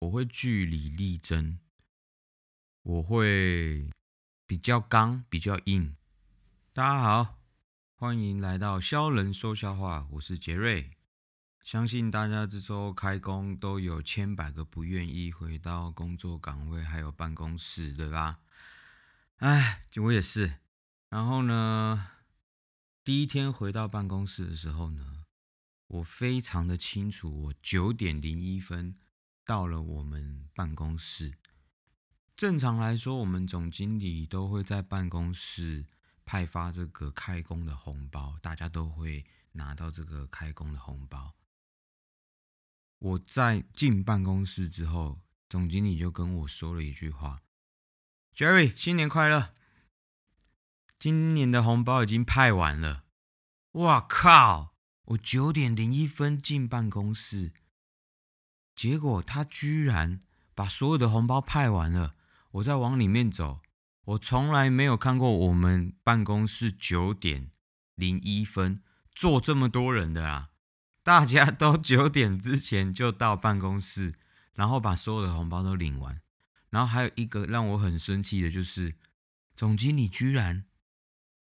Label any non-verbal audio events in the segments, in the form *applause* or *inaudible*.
我会据理力争，我会比较刚，比较硬。大家好，欢迎来到肖人说笑话，我是杰瑞。相信大家这周开工都有千百个不愿意回到工作岗位，还有办公室，对吧？哎，我也是。然后呢，第一天回到办公室的时候呢，我非常的清楚，我九点零一分到了我们办公室。正常来说，我们总经理都会在办公室派发这个开工的红包，大家都会拿到这个开工的红包。我在进办公室之后，总经理就跟我说了一句话：“Jerry，新年快乐！今年的红包已经派完了。”哇靠！我九点零一分进办公室，结果他居然把所有的红包派完了。我在往里面走，我从来没有看过我们办公室九点零一分坐这么多人的啊！大家都九点之前就到办公室，然后把所有的红包都领完。然后还有一个让我很生气的就是，总经理居然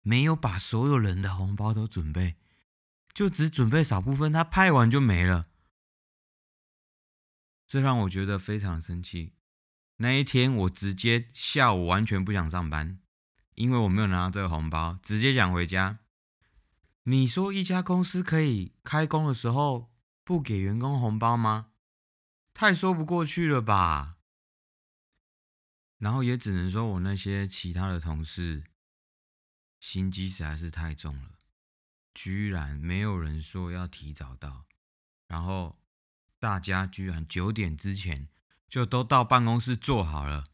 没有把所有人的红包都准备，就只准备少部分，他派完就没了。这让我觉得非常生气。那一天我直接下午完全不想上班，因为我没有拿到这个红包，直接想回家。你说一家公司可以开工的时候不给员工红包吗？太说不过去了吧！然后也只能说我那些其他的同事心机实在是太重了，居然没有人说要提早到，然后大家居然九点之前就都到办公室坐好了。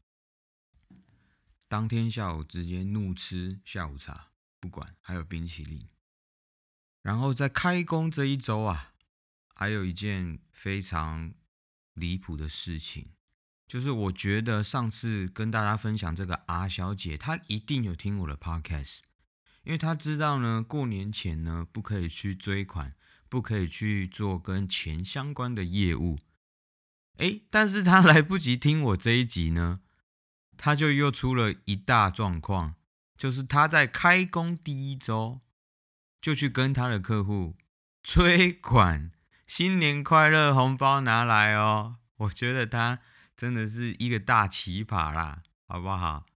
当天下午直接怒吃下午茶，不管还有冰淇淋。然后在开工这一周啊，还有一件非常离谱的事情，就是我觉得上次跟大家分享这个 R 小姐，她一定有听我的 Podcast，因为她知道呢，过年前呢不可以去追款，不可以去做跟钱相关的业务。哎，但是他 *laughs* 来不及听我这一集呢，他就又出了一大状况，就是他在开工第一周。就去跟他的客户 *laughs* 催款，新年快乐，红包拿来哦！我觉得他真的是一个大奇葩啦，好不好？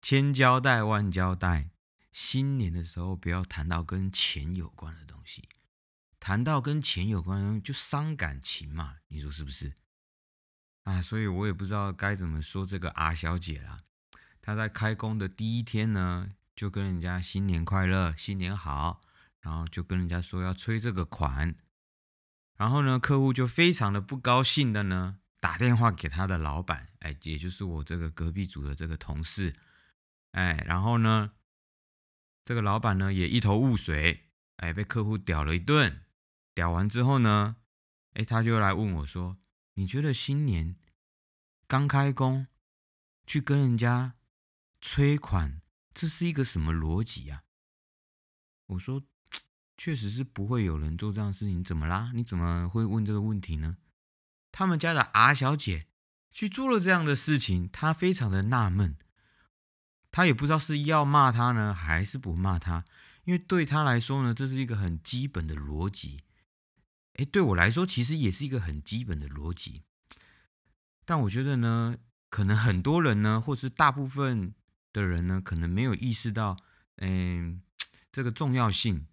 千交代万交代，新年的时候不要谈到跟钱有关的东西，谈到跟钱有关的东西就伤感情嘛，你说是不是？啊，所以我也不知道该怎么说这个阿小姐啦。她在开工的第一天呢。就跟人家新年快乐，新年好，然后就跟人家说要催这个款，然后呢，客户就非常的不高兴的呢，打电话给他的老板，哎，也就是我这个隔壁组的这个同事，哎，然后呢，这个老板呢也一头雾水，哎，被客户屌了一顿，屌完之后呢，哎，他就来问我说，你觉得新年刚开工去跟人家催款？这是一个什么逻辑呀？我说，确实是不会有人做这样的事情。怎么啦？你怎么会问这个问题呢？他们家的 R 小姐去做了这样的事情，她非常的纳闷，他也不知道是要骂他呢，还是不骂他。因为对他来说呢，这是一个很基本的逻辑。哎，对我来说，其实也是一个很基本的逻辑。但我觉得呢，可能很多人呢，或是大部分。的人呢，可能没有意识到，嗯，这个重要性。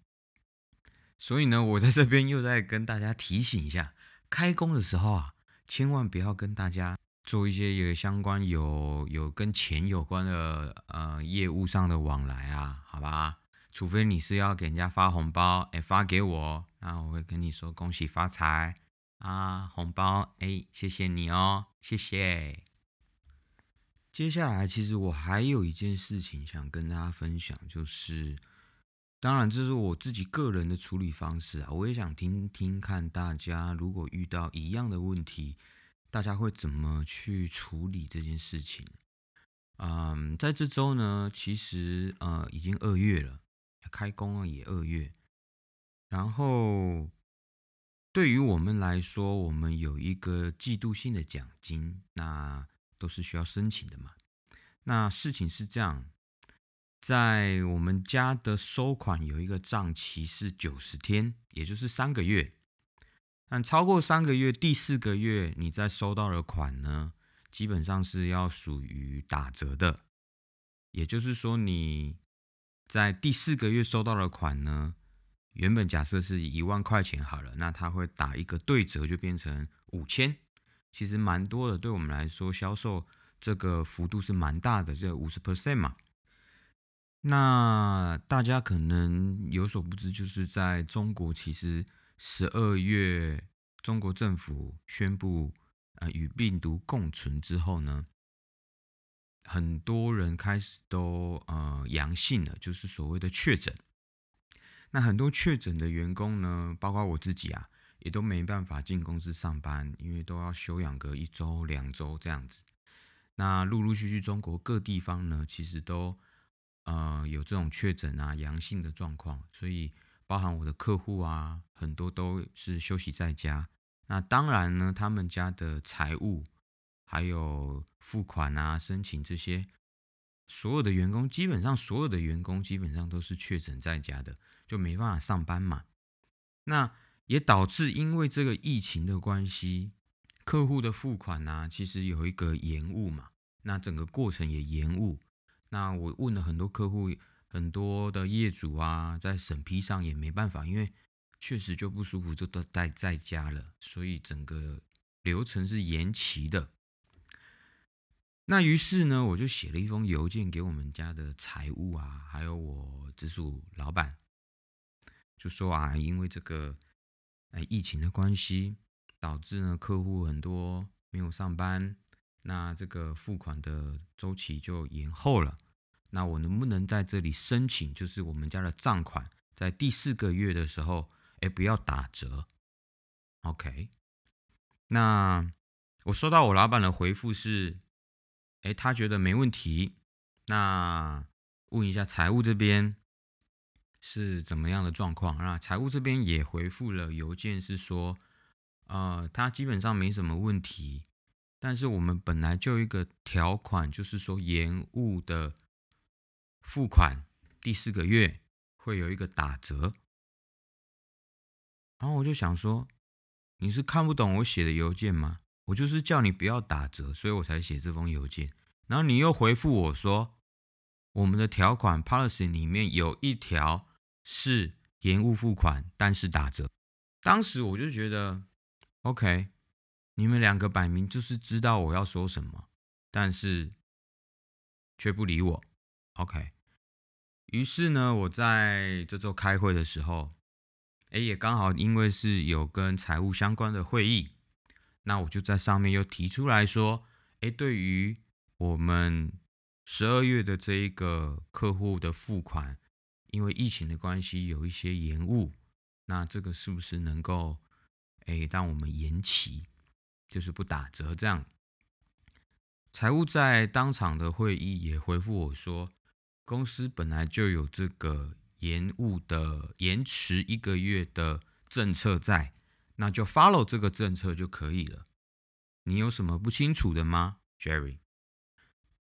所以呢，我在这边又在跟大家提醒一下，开工的时候啊，千万不要跟大家做一些有相关、有有跟钱有关的呃业务上的往来啊，好吧？除非你是要给人家发红包，哎，发给我，那我会跟你说恭喜发财啊，红包，哎，谢谢你哦，谢谢。接下来，其实我还有一件事情想跟大家分享，就是，当然这是我自己个人的处理方式啊，我也想听听看大家如果遇到一样的问题，大家会怎么去处理这件事情。嗯，在这周呢，其实呃已经二月了，开工了也二月，然后对于我们来说，我们有一个季度性的奖金，那都是需要申请的嘛。那事情是这样，在我们家的收款有一个账期是九十天，也就是三个月。但超过三个月，第四个月你再收到的款呢，基本上是要属于打折的。也就是说，你在第四个月收到的款呢，原本假设是一万块钱好了，那他会打一个对折，就变成五千。其实蛮多的，对我们来说，销售这个幅度是蛮大的，这五十 percent 嘛。那大家可能有所不知，就是在中国，其实。十二月，中国政府宣布，呃，与病毒共存之后呢，很多人开始都呃阳性了，就是所谓的确诊。那很多确诊的员工呢，包括我自己啊，也都没办法进公司上班，因为都要休养个一周、两周这样子。那陆陆续续，中国各地方呢，其实都呃有这种确诊啊、阳性的状况，所以。包含我的客户啊，很多都是休息在家。那当然呢，他们家的财务还有付款啊、申请这些，所有的员工基本上所有的员工基本上都是确诊在家的，就没办法上班嘛。那也导致因为这个疫情的关系，客户的付款呢，其实有一个延误嘛。那整个过程也延误。那我问了很多客户。很多的业主啊，在审批上也没办法，因为确实就不舒服，就都待在家了，所以整个流程是延期的。那于是呢，我就写了一封邮件给我们家的财务啊，还有我直属老板，就说啊，因为这个哎疫情的关系，导致呢客户很多没有上班，那这个付款的周期就延后了。那我能不能在这里申请，就是我们家的账款在第四个月的时候，哎，不要打折？OK。那我收到我老板的回复是，哎，他觉得没问题。那问一下财务这边是怎么样的状况？那财务这边也回复了邮件，是说，呃，他基本上没什么问题，但是我们本来就一个条款，就是说延误的。付款第四个月会有一个打折，然后我就想说，你是看不懂我写的邮件吗？我就是叫你不要打折，所以我才写这封邮件。然后你又回复我说，我们的条款 policy 里面有一条是延误付款，但是打折。当时我就觉得，OK，你们两个摆明就是知道我要说什么，但是却不理我，OK。于是呢，我在这周开会的时候，哎，也刚好因为是有跟财务相关的会议，那我就在上面又提出来说，哎，对于我们十二月的这一个客户的付款，因为疫情的关系有一些延误，那这个是不是能够，哎，让我们延期，就是不打折这样？财务在当场的会议也回复我说。公司本来就有这个延误的延迟一个月的政策在，那就 follow 这个政策就可以了。你有什么不清楚的吗，Jerry？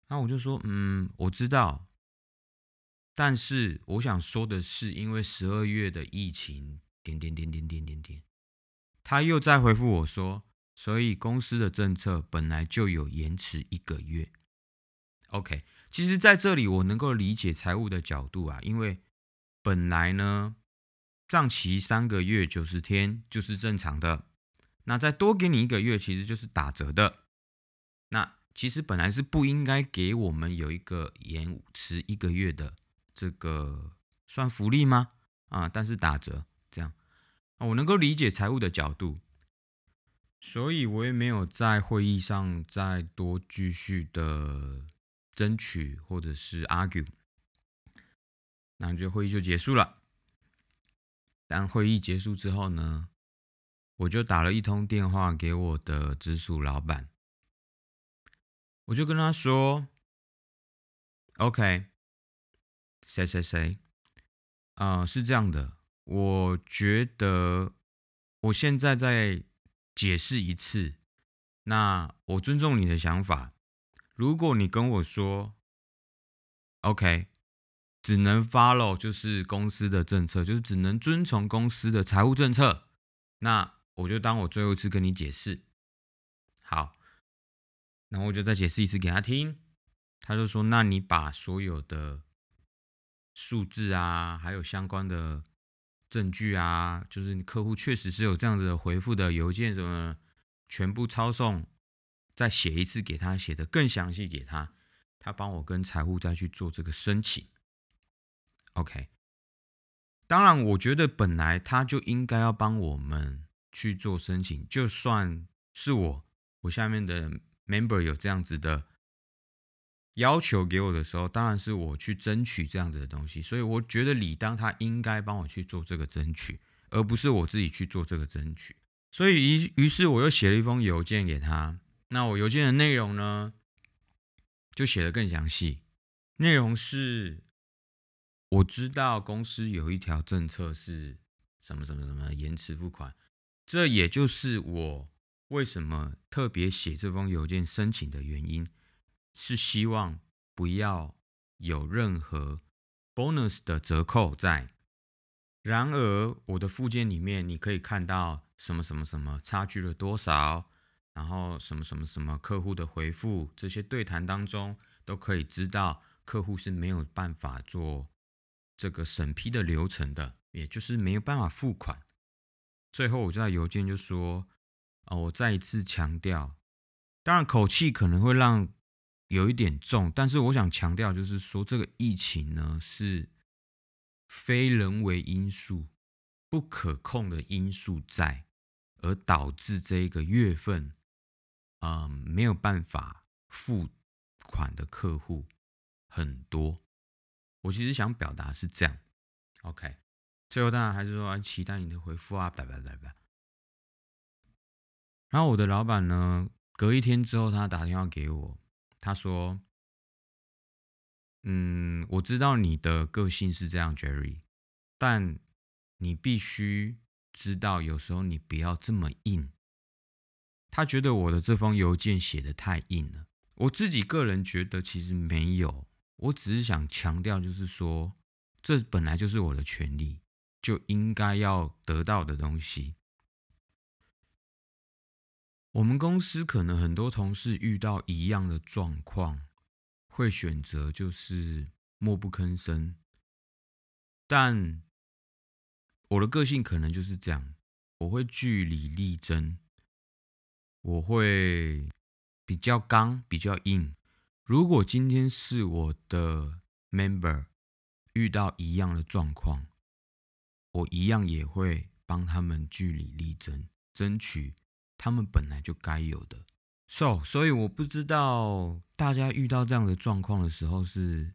那我就说，嗯，我知道，但是我想说的是，因为十二月的疫情，点点点点点点点，他又再回复我说，所以公司的政策本来就有延迟一个月。OK。其实，在这里我能够理解财务的角度啊，因为本来呢，账期三个月九十天就是正常的，那再多给你一个月，其实就是打折的。那其实本来是不应该给我们有一个延迟一个月的这个算福利吗？啊，但是打折这样，我能够理解财务的角度，所以我也没有在会议上再多继续的。争取或者是 argue，那就会议就结束了。当会议结束之后呢，我就打了一通电话给我的直属老板，我就跟他说：“OK，谁谁谁，啊，是这样的，我觉得我现在再解释一次，那我尊重你的想法。如果你跟我说，OK，只能 follow 就是公司的政策，就是只能遵从公司的财务政策，那我就当我最后一次跟你解释。好，然后我就再解释一次给他听。他就说：“那你把所有的数字啊，还有相关的证据啊，就是你客户确实是有这样子的回复的邮件什么，全部抄送。”再写一次给他，写的更详细给他，他帮我跟财务再去做这个申请。OK，当然，我觉得本来他就应该要帮我们去做申请，就算是我，我下面的 member 有这样子的要求给我的时候，当然是我去争取这样子的东西。所以我觉得理当他应该帮我去做这个争取，而不是我自己去做这个争取。所以于于是我又写了一封邮件给他。那我邮件的内容呢，就写的更详细。内容是，我知道公司有一条政策是什么什么什么延迟付款，这也就是我为什么特别写这封邮件申请的原因，是希望不要有任何 bonus 的折扣在。然而，我的附件里面你可以看到什么什么什么差距了多少。然后什么什么什么客户的回复，这些对谈当中都可以知道，客户是没有办法做这个审批的流程的，也就是没有办法付款。最后我就在邮件就说，哦，我再一次强调，当然口气可能会让有一点重，但是我想强调就是说，这个疫情呢是非人为因素、不可控的因素在，而导致这个月份。嗯，没有办法付款的客户很多。我其实想表达是这样，OK。最后当然还是说期待你的回复啊，拜拜拜拜。然后我的老板呢，隔一天之后他打电话给我，他说：“嗯，我知道你的个性是这样，Jerry，但你必须知道，有时候你不要这么硬。”他觉得我的这封邮件写的太硬了，我自己个人觉得其实没有，我只是想强调，就是说这本来就是我的权利，就应该要得到的东西。我们公司可能很多同事遇到一样的状况，会选择就是默不吭声，但我的个性可能就是这样，我会据理力争。我会比较刚，比较硬。如果今天是我的 member 遇到一样的状况，我一样也会帮他们据理力争，争取他们本来就该有的。So，所以我不知道大家遇到这样的状况的时候是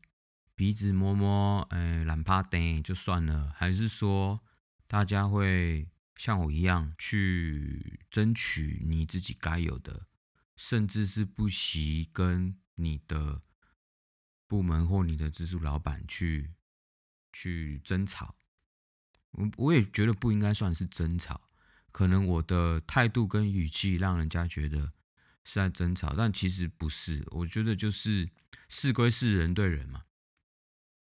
鼻子摸摸，哎，懒趴等就算了，还是说大家会？像我一样去争取你自己该有的，甚至是不惜跟你的部门或你的直属老板去去争吵。我我也觉得不应该算是争吵，可能我的态度跟语气让人家觉得是在争吵，但其实不是。我觉得就是事归事，人对人嘛。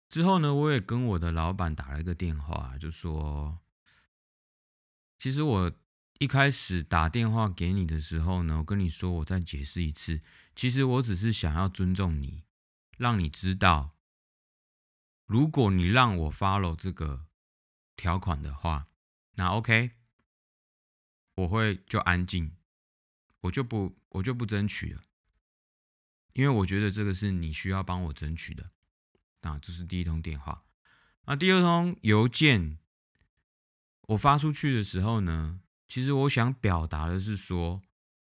之后呢，我也跟我的老板打了一个电话，就说。其实我一开始打电话给你的时候呢，我跟你说，我再解释一次。其实我只是想要尊重你，让你知道，如果你让我 follow 这个条款的话，那 OK，我会就安静，我就不我就不争取了，因为我觉得这个是你需要帮我争取的。啊，这是第一通电话。那第二通邮件。我发出去的时候呢，其实我想表达的是说，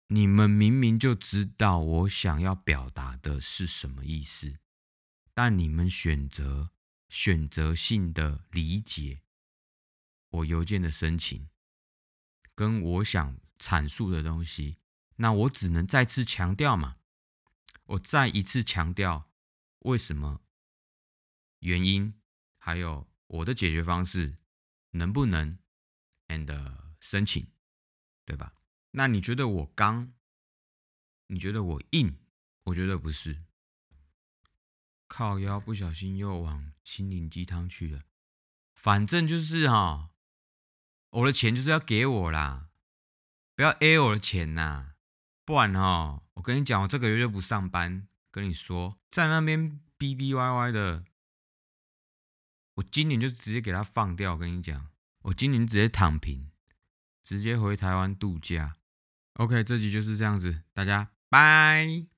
你们明明就知道我想要表达的是什么意思，但你们选择选择性的理解我邮件的申请，跟我想阐述的东西，那我只能再次强调嘛，我再一次强调为什么原因，还有我的解决方式，能不能？and 申请对吧？那你觉得我刚？你觉得我硬？我觉得不是。靠腰不小心又往心灵鸡汤去了。反正就是哈，我的钱就是要给我啦，不要 A 我的钱呐，不然哈，我跟你讲，我这个月就不上班。跟你说，在那边逼逼歪歪的，我今年就直接给他放掉。我跟你讲，我今年直接躺平，直接回台湾度假。OK，这集就是这样子，大家拜。